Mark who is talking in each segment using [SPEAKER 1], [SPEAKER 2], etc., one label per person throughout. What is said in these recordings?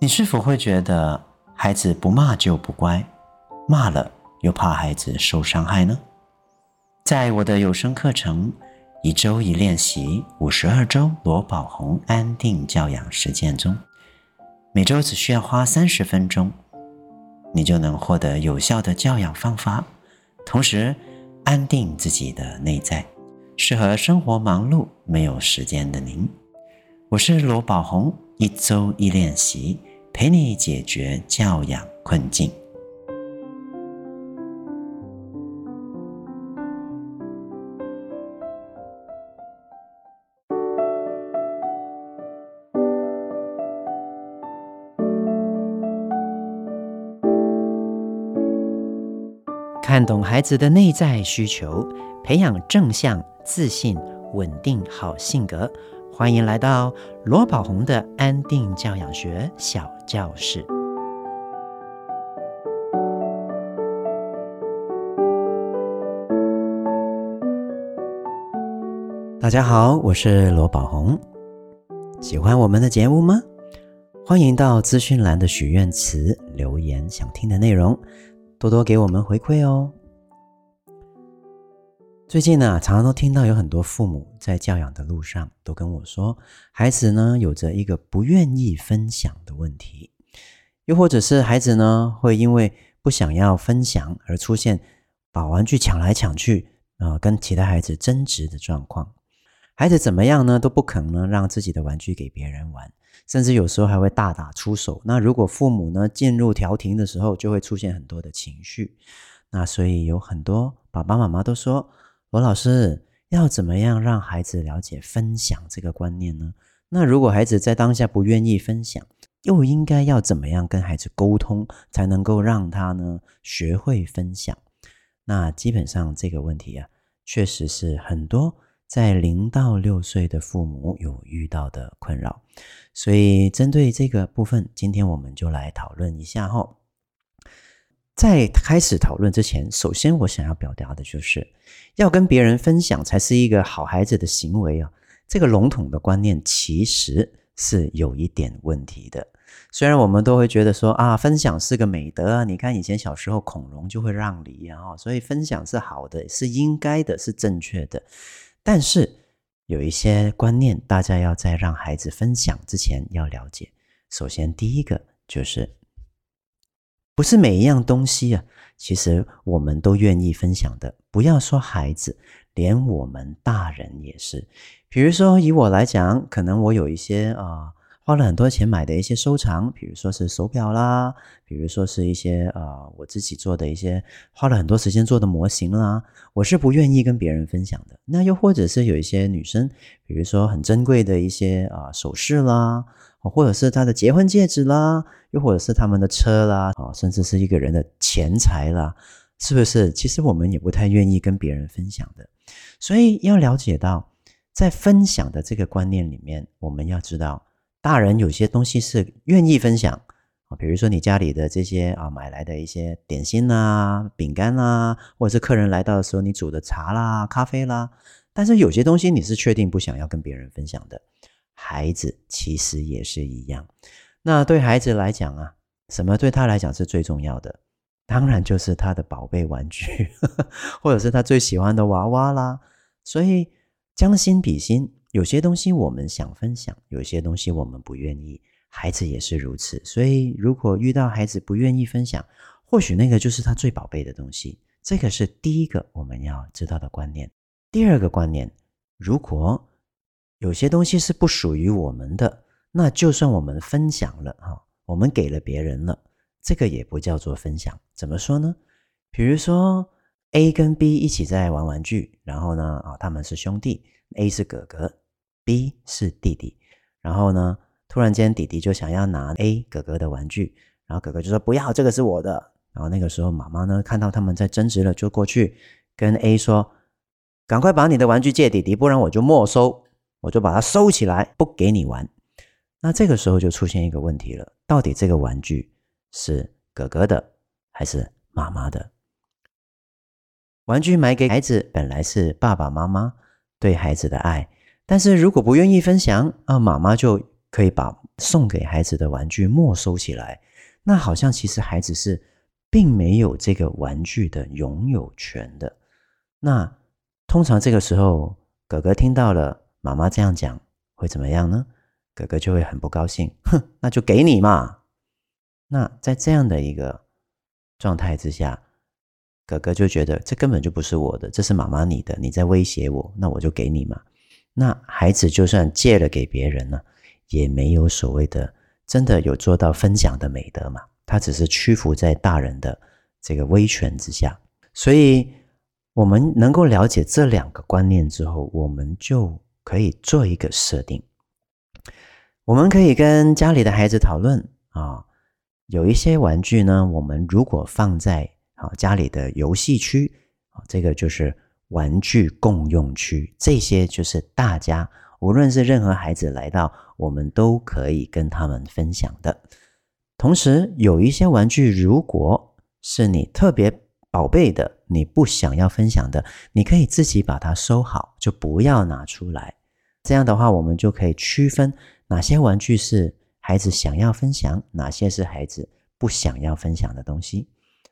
[SPEAKER 1] 你是否会觉得孩子不骂就不乖，骂了又怕孩子受伤害呢？在我的有声课程《一周一练习五十二周罗宝红安定教养实践》中，每周只需要花三十分钟，你就能获得有效的教养方法，同时安定自己的内在，适合生活忙碌没有时间的您。我是罗宝红，一周一练习。陪你解决教养困境。看懂孩子的内在需求，培养正向、自信、稳定好性格。欢迎来到罗宝红的安定教养学小教室。大家好，我是罗宝红。喜欢我们的节目吗？欢迎到资讯栏的许愿池留言想听的内容，多多给我们回馈哦。最近呢，常常都听到有很多父母在教养的路上都跟我说，孩子呢有着一个不愿意分享的问题，又或者是孩子呢会因为不想要分享而出现把玩具抢来抢去啊、呃，跟其他孩子争执的状况。孩子怎么样呢都不肯呢让自己的玩具给别人玩，甚至有时候还会大打出手。那如果父母呢进入调停的时候，就会出现很多的情绪。那所以有很多爸爸妈妈都说。罗老师要怎么样让孩子了解分享这个观念呢？那如果孩子在当下不愿意分享，又应该要怎么样跟孩子沟通，才能够让他呢学会分享？那基本上这个问题啊，确实是很多在零到六岁的父母有遇到的困扰。所以针对这个部分，今天我们就来讨论一下哈。在开始讨论之前，首先我想要表达的就是，要跟别人分享才是一个好孩子的行为啊。这个笼统的观念其实是有一点问题的。虽然我们都会觉得说啊，分享是个美德啊，你看以前小时候孔融就会让梨啊，所以分享是好的，是应该的，是正确的。但是有一些观念，大家要在让孩子分享之前要了解。首先，第一个就是。不是每一样东西啊，其实我们都愿意分享的。不要说孩子，连我们大人也是。比如说，以我来讲，可能我有一些啊、花了很多钱买的一些收藏，比如说是手表啦，比如说是一些啊、呃，我自己做的一些，花了很多时间做的模型啦，我是不愿意跟别人分享的。那又或者是有一些女生，比如说很珍贵的一些啊、呃、首饰啦。或者是她的结婚戒指啦，又或者是他们的车啦，啊，甚至是一个人的钱财啦，是不是？其实我们也不太愿意跟别人分享的。所以要了解到，在分享的这个观念里面，我们要知道，大人有些东西是愿意分享啊，比如说你家里的这些啊买来的一些点心啦、饼干啦，或者是客人来到的时候你煮的茶啦、咖啡啦，但是有些东西你是确定不想要跟别人分享的。孩子其实也是一样。那对孩子来讲啊，什么对他来讲是最重要的？当然就是他的宝贝玩具，或者是他最喜欢的娃娃啦。所以将心比心，有些东西我们想分享，有些东西我们不愿意。孩子也是如此。所以如果遇到孩子不愿意分享，或许那个就是他最宝贝的东西。这个是第一个我们要知道的观念。第二个观念，如果有些东西是不属于我们的，那就算我们分享了哈，我们给了别人了，这个也不叫做分享。怎么说呢？比如说 A 跟 B 一起在玩玩具，然后呢，啊，他们是兄弟，A 是哥哥，B 是弟弟。然后呢，突然间弟弟就想要拿 A 哥哥的玩具，然后哥哥就说不要，这个是我的。然后那个时候妈妈呢，看到他们在争执了，就过去跟 A 说：“赶快把你的玩具借弟弟，不然我就没收。”我就把它收起来，不给你玩。那这个时候就出现一个问题了：到底这个玩具是哥哥的还是妈妈的？玩具买给孩子本来是爸爸妈妈对孩子的爱，但是如果不愿意分享，啊，妈妈就可以把送给孩子的玩具没收起来。那好像其实孩子是并没有这个玩具的拥有权的。那通常这个时候，哥哥听到了妈妈这样讲，会怎么样呢？哥哥就会很不高兴，哼，那就给你嘛。那在这样的一个状态之下，哥哥就觉得这根本就不是我的，这是妈妈你的，你在威胁我，那我就给你嘛。那孩子就算借了给别人呢，也没有所谓的真的有做到分享的美德嘛，他只是屈服在大人的这个威权之下。所以，我们能够了解这两个观念之后，我们就可以做一个设定。我们可以跟家里的孩子讨论啊，有一些玩具呢，我们如果放在啊家里的游戏区啊，这个就是玩具共用区，这些就是大家无论是任何孩子来到，我们都可以跟他们分享的。同时，有一些玩具，如果是你特别宝贝的，你不想要分享的，你可以自己把它收好，就不要拿出来。这样的话，我们就可以区分。哪些玩具是孩子想要分享，哪些是孩子不想要分享的东西？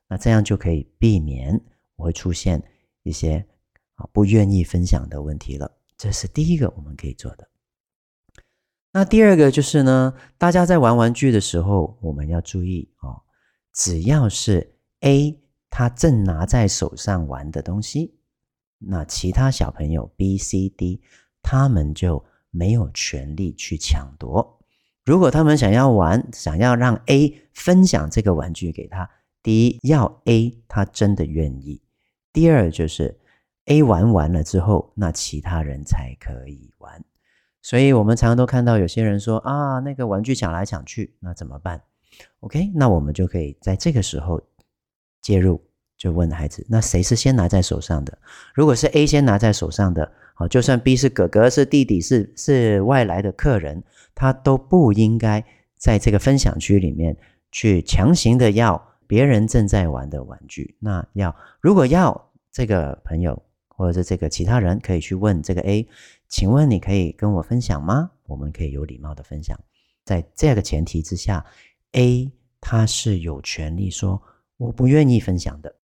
[SPEAKER 1] 那这样就可以避免我会出现一些不愿意分享的问题了。这是第一个我们可以做的。那第二个就是呢，大家在玩玩具的时候，我们要注意哦，只要是 A 他正拿在手上玩的东西，那其他小朋友 B、C、D 他们就。没有权利去抢夺。如果他们想要玩，想要让 A 分享这个玩具给他，第一要 A 他真的愿意；第二就是 A 玩完了之后，那其他人才可以玩。所以我们常常都看到有些人说啊，那个玩具抢来抢去，那怎么办？OK，那我们就可以在这个时候介入，就问孩子：那谁是先拿在手上的？如果是 A 先拿在手上的。好就算 B 是哥哥，是弟弟，是是外来的客人，他都不应该在这个分享区里面去强行的要别人正在玩的玩具。那要如果要这个朋友或者是这个其他人可以去问这个 A，请问你可以跟我分享吗？我们可以有礼貌的分享。在这个前提之下，A 他是有权利说我不愿意分享的。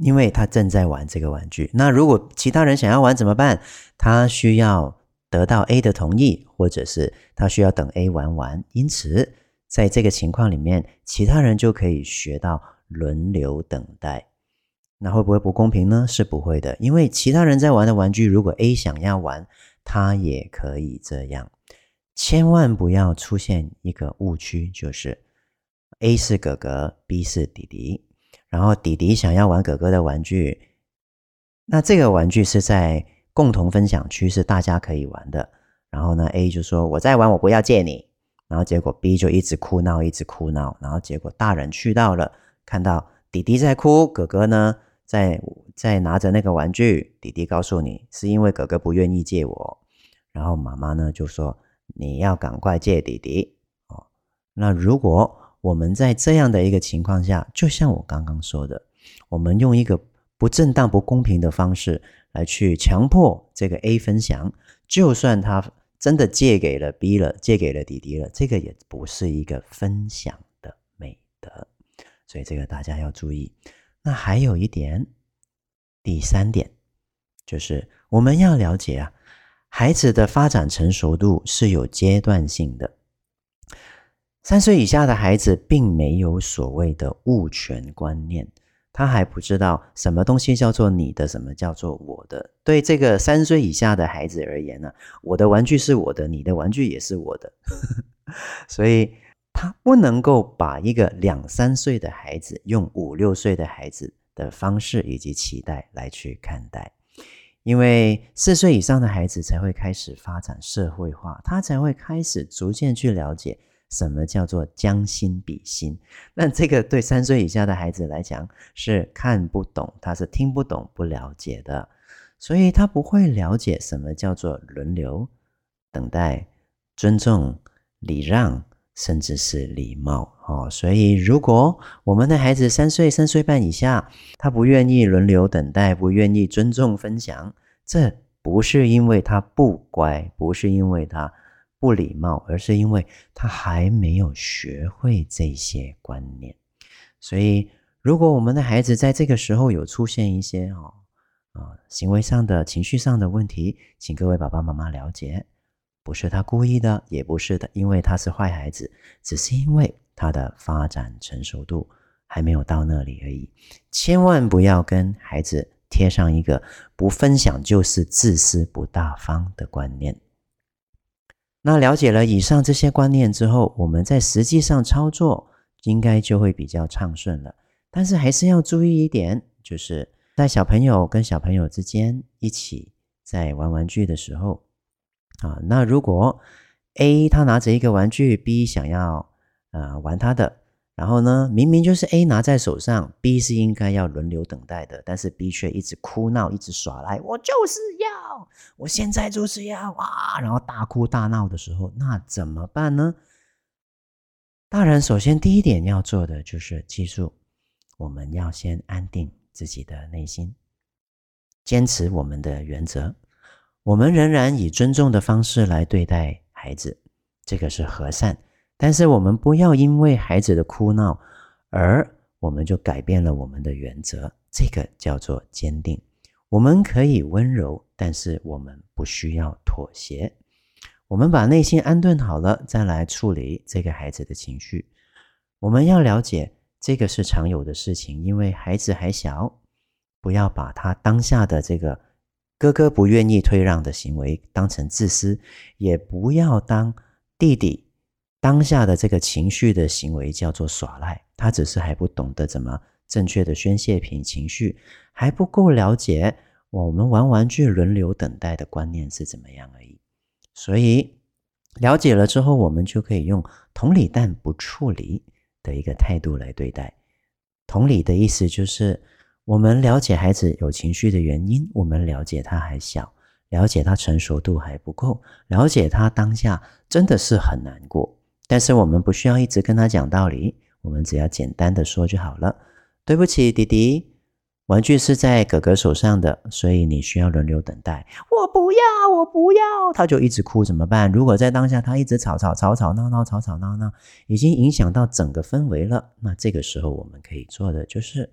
[SPEAKER 1] 因为他正在玩这个玩具，那如果其他人想要玩怎么办？他需要得到 A 的同意，或者是他需要等 A 玩完。因此，在这个情况里面，其他人就可以学到轮流等待。那会不会不公平呢？是不会的，因为其他人在玩的玩具，如果 A 想要玩，他也可以这样。千万不要出现一个误区，就是 A 是哥哥，B 是弟弟。然后弟弟想要玩哥哥的玩具，那这个玩具是在共同分享区，是大家可以玩的。然后呢，A 就说我在玩，我不要借你。然后结果 B 就一直哭闹，一直哭闹。然后结果大人去到了，看到弟弟在哭，哥哥呢在在拿着那个玩具。弟弟告诉你是因为哥哥不愿意借我。然后妈妈呢就说你要赶快借弟弟哦。那如果我们在这样的一个情况下，就像我刚刚说的，我们用一个不正当、不公平的方式来去强迫这个 A 分享，就算他真的借给了 B 了，借给了弟弟了，这个也不是一个分享，所以这个大家要注意。那还有一点，第三点，就是我们要了解啊，孩子的发展成熟度是有阶段性的。三岁以下的孩子并没有所谓的物权观念，他还不知道什么东西叫做你的，什么叫做我的。对这个三岁以下的孩子而言呢，我的玩具是我的，你的玩具也是我的，所以他不能够把一个两三岁的孩子用五六岁的孩子的方式以及期待来去看待，因为四岁以上的孩子才会开始发展社会化，他才会开始逐渐去了解。什么叫做将心比心？那这个对三岁以下的孩子来讲是看不懂，他是听不懂、不了解的，所以他不会了解什么叫做轮流、等待、尊重、礼让、甚至是礼貌哦。所以，如果我们的孩子三岁、三岁半以下，他不愿意轮流等待，不愿意尊重分享，这不是因为他不乖，不是因为他不礼貌，而是因为他还没有学会这些观念。所以，如果我们的孩子在这个时候有出现一些哦啊行为上的、情绪上的问题，请各位爸爸妈妈了解，不是他故意的，也不是的，因为他是坏孩子，只是因为他的发展成熟度还没有到那里而已。千万不要跟孩子贴上一个不分享就是自私不大方的观念。那了解了以上这些观念之后，我们在实际上操作。应该就会比较畅顺了，但是还是要注意一点，就是在小朋友跟小朋友之间一起在玩玩具的时候，啊，那如果 A 他拿着一个玩具，B 想要呃玩他的，然后呢，明明就是 A 拿在手上，B 是应该要轮流等待的，但是 B 却一直哭闹，一直耍赖，我就是要，我现在就是要啊，然后大哭大闹的时候，那怎么办呢？大人首先第一点要做的就是记住，我们要先安定自己的内心，坚持我们的原则。我们仍然以尊重的方式来对待孩子，这个是和善。但是我们不要因为孩子的哭闹而我们就改变了我们的原则，这个叫做坚定。我们可以温柔，但是我们不需要妥协。我们把内心安顿好了，再来处理这个孩子的情绪。我们要了解，这个是常有的事情，因为孩子还小，不要把他当下的这个哥哥不愿意退让的行为当成自私，也不要当弟弟当下的这个情绪的行为叫做耍赖。他只是还不懂得怎么正确的宣泄平情绪，还不够了解我们玩玩具轮流等待的观念是怎么样而已。所以了解了之后，我们就可以用同理但不处理的一个态度来对待。同理的意思就是，我们了解孩子有情绪的原因，我们了解他还小，了解他成熟度还不够，了解他当下真的是很难过。但是我们不需要一直跟他讲道理，我们只要简单的说就好了。对不起，弟弟。玩具是在哥哥手上的，所以你需要轮流等待。我不要，我不要，他就一直哭，怎么办？如果在当下他一直吵吵吵吵闹闹吵吵闹闹，已经影响到整个氛围了。那这个时候我们可以做的就是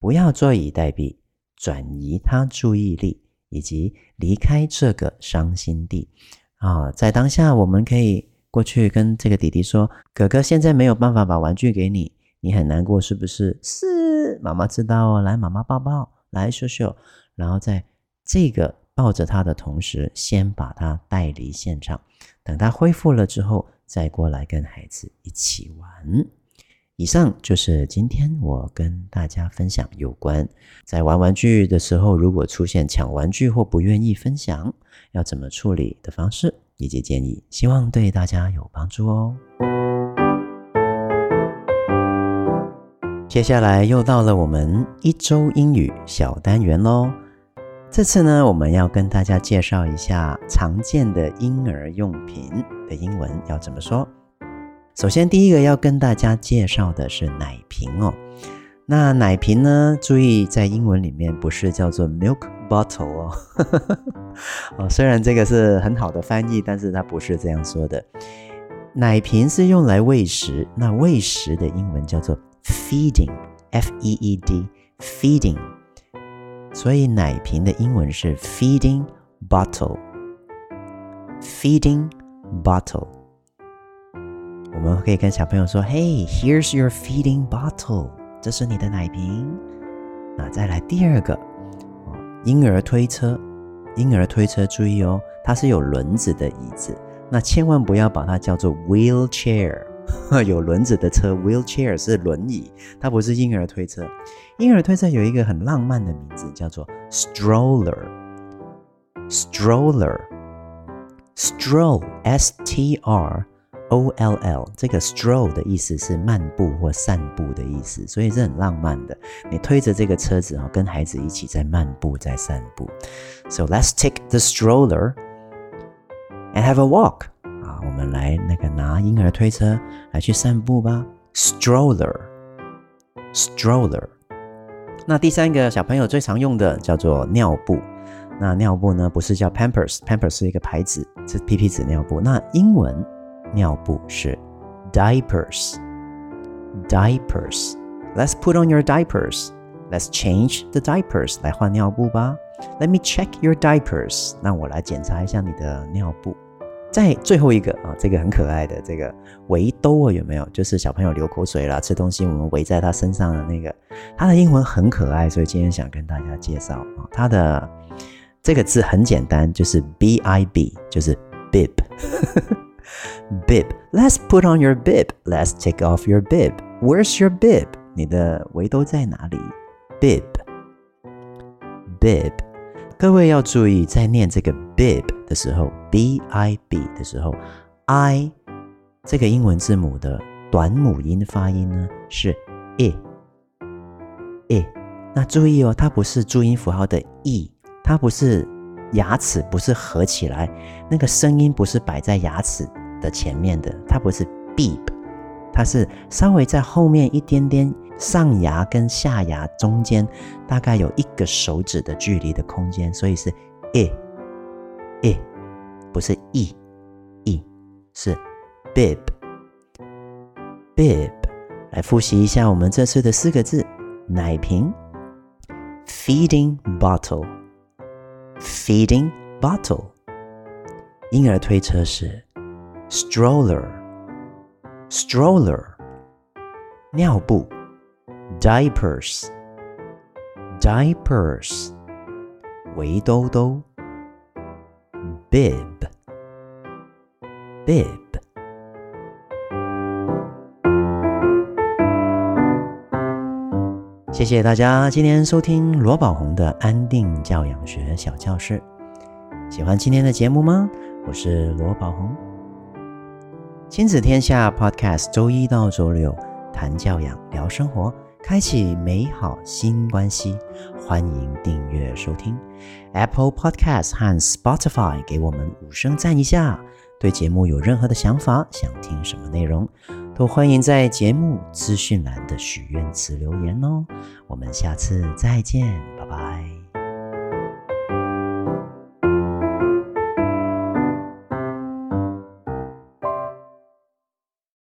[SPEAKER 1] 不要坐以待毙，转移他注意力，以及离开这个伤心地啊。在当下，我们可以过去跟这个弟弟说：“哥哥现在没有办法把玩具给你，你很难过，是不是？”是。妈妈知道哦，来，妈妈抱抱，来，秀秀，然后在这个抱着他的同时，先把他带离现场，等他恢复了之后，再过来跟孩子一起玩。以上就是今天我跟大家分享有关在玩玩具的时候，如果出现抢玩具或不愿意分享，要怎么处理的方式以及建议，希望对大家有帮助哦。接下来又到了我们一周英语小单元喽。这次呢，我们要跟大家介绍一下常见的婴儿用品的英文要怎么说。首先，第一个要跟大家介绍的是奶瓶哦。那奶瓶呢，注意在英文里面不是叫做 milk bottle 哦。哦，虽然这个是很好的翻译，但是它不是这样说的。奶瓶是用来喂食，那喂食的英文叫做 Feeding, F-E-E-D, feeding。所以奶瓶的英文是 feeding bottle, feeding bottle。我们可以跟小朋友说：“Hey, here's your feeding bottle。”这是你的奶瓶。那再来第二个，婴儿推车。婴儿推车，注意哦，它是有轮子的椅子，那千万不要把它叫做 wheelchair。有轮子的车，wheelchair 是轮椅，它不是婴儿推车。婴儿推车有一个很浪漫的名字，叫做 stroller。stroller，stroll，s-t-r。O L L 这个 stroll 的意思是漫步或散步的意思，所以是很浪漫的。你推着这个车子哦，跟孩子一起在漫步，在散步。So let's take the stroller and have a walk 啊，我们来那个拿婴儿推车来去散步吧。Stroller, stroller。那第三个小朋友最常用的叫做尿布。那尿布呢，不是叫 Pampers，Pampers 是一个牌子，是 PP 纸尿布。那英文。尿布是 diapers，diapers。Let's put on your diapers. Let's change the diapers. 来换尿布吧。Let me check your diapers. 那我来检查一下你的尿布。再最后一个啊，这个很可爱的这个围兜啊，有没有？就是小朋友流口水啦，吃东西我们围在他身上的那个。它的英文很可爱，所以今天想跟大家介绍啊，它的。这个字很简单，就是 B I B，就是 bib。bib。Let's put on your bib. Let's take off your bib. Where's your bib? 你的围兜在哪里？bib。bib。各位要注意，在念这个 bib 的时候，B I B 的时候，I 这个英文字母的短母音发音呢是 i i。那注意哦，它不是注音符号的 e。它不是牙齿，不是合起来，那个声音不是摆在牙齿的前面的，它不是 bib，它是稍微在后面一点点，上牙跟下牙中间大概有一个手指的距离的空间，所以是 i i，不是 e e，是 bib bib。来复习一下我们这次的四个字：奶瓶，feeding bottle。Feeding bottle，婴儿推车是 stroller，stroller，尿布 diapers，diapers，围兜兜 bib，bib。谢谢大家今天收听罗宝红的安定教养学小教室。喜欢今天的节目吗？我是罗宝红，亲子天下 Podcast，周一到周六谈教养，聊生活，开启美好新关系。欢迎订阅收听 Apple Podcast 和 Spotify，给我们五声赞一下。对节目有任何的想法，想听什么内容？都欢迎在节目资讯栏的许愿池留言哦，我们下次再见，拜拜。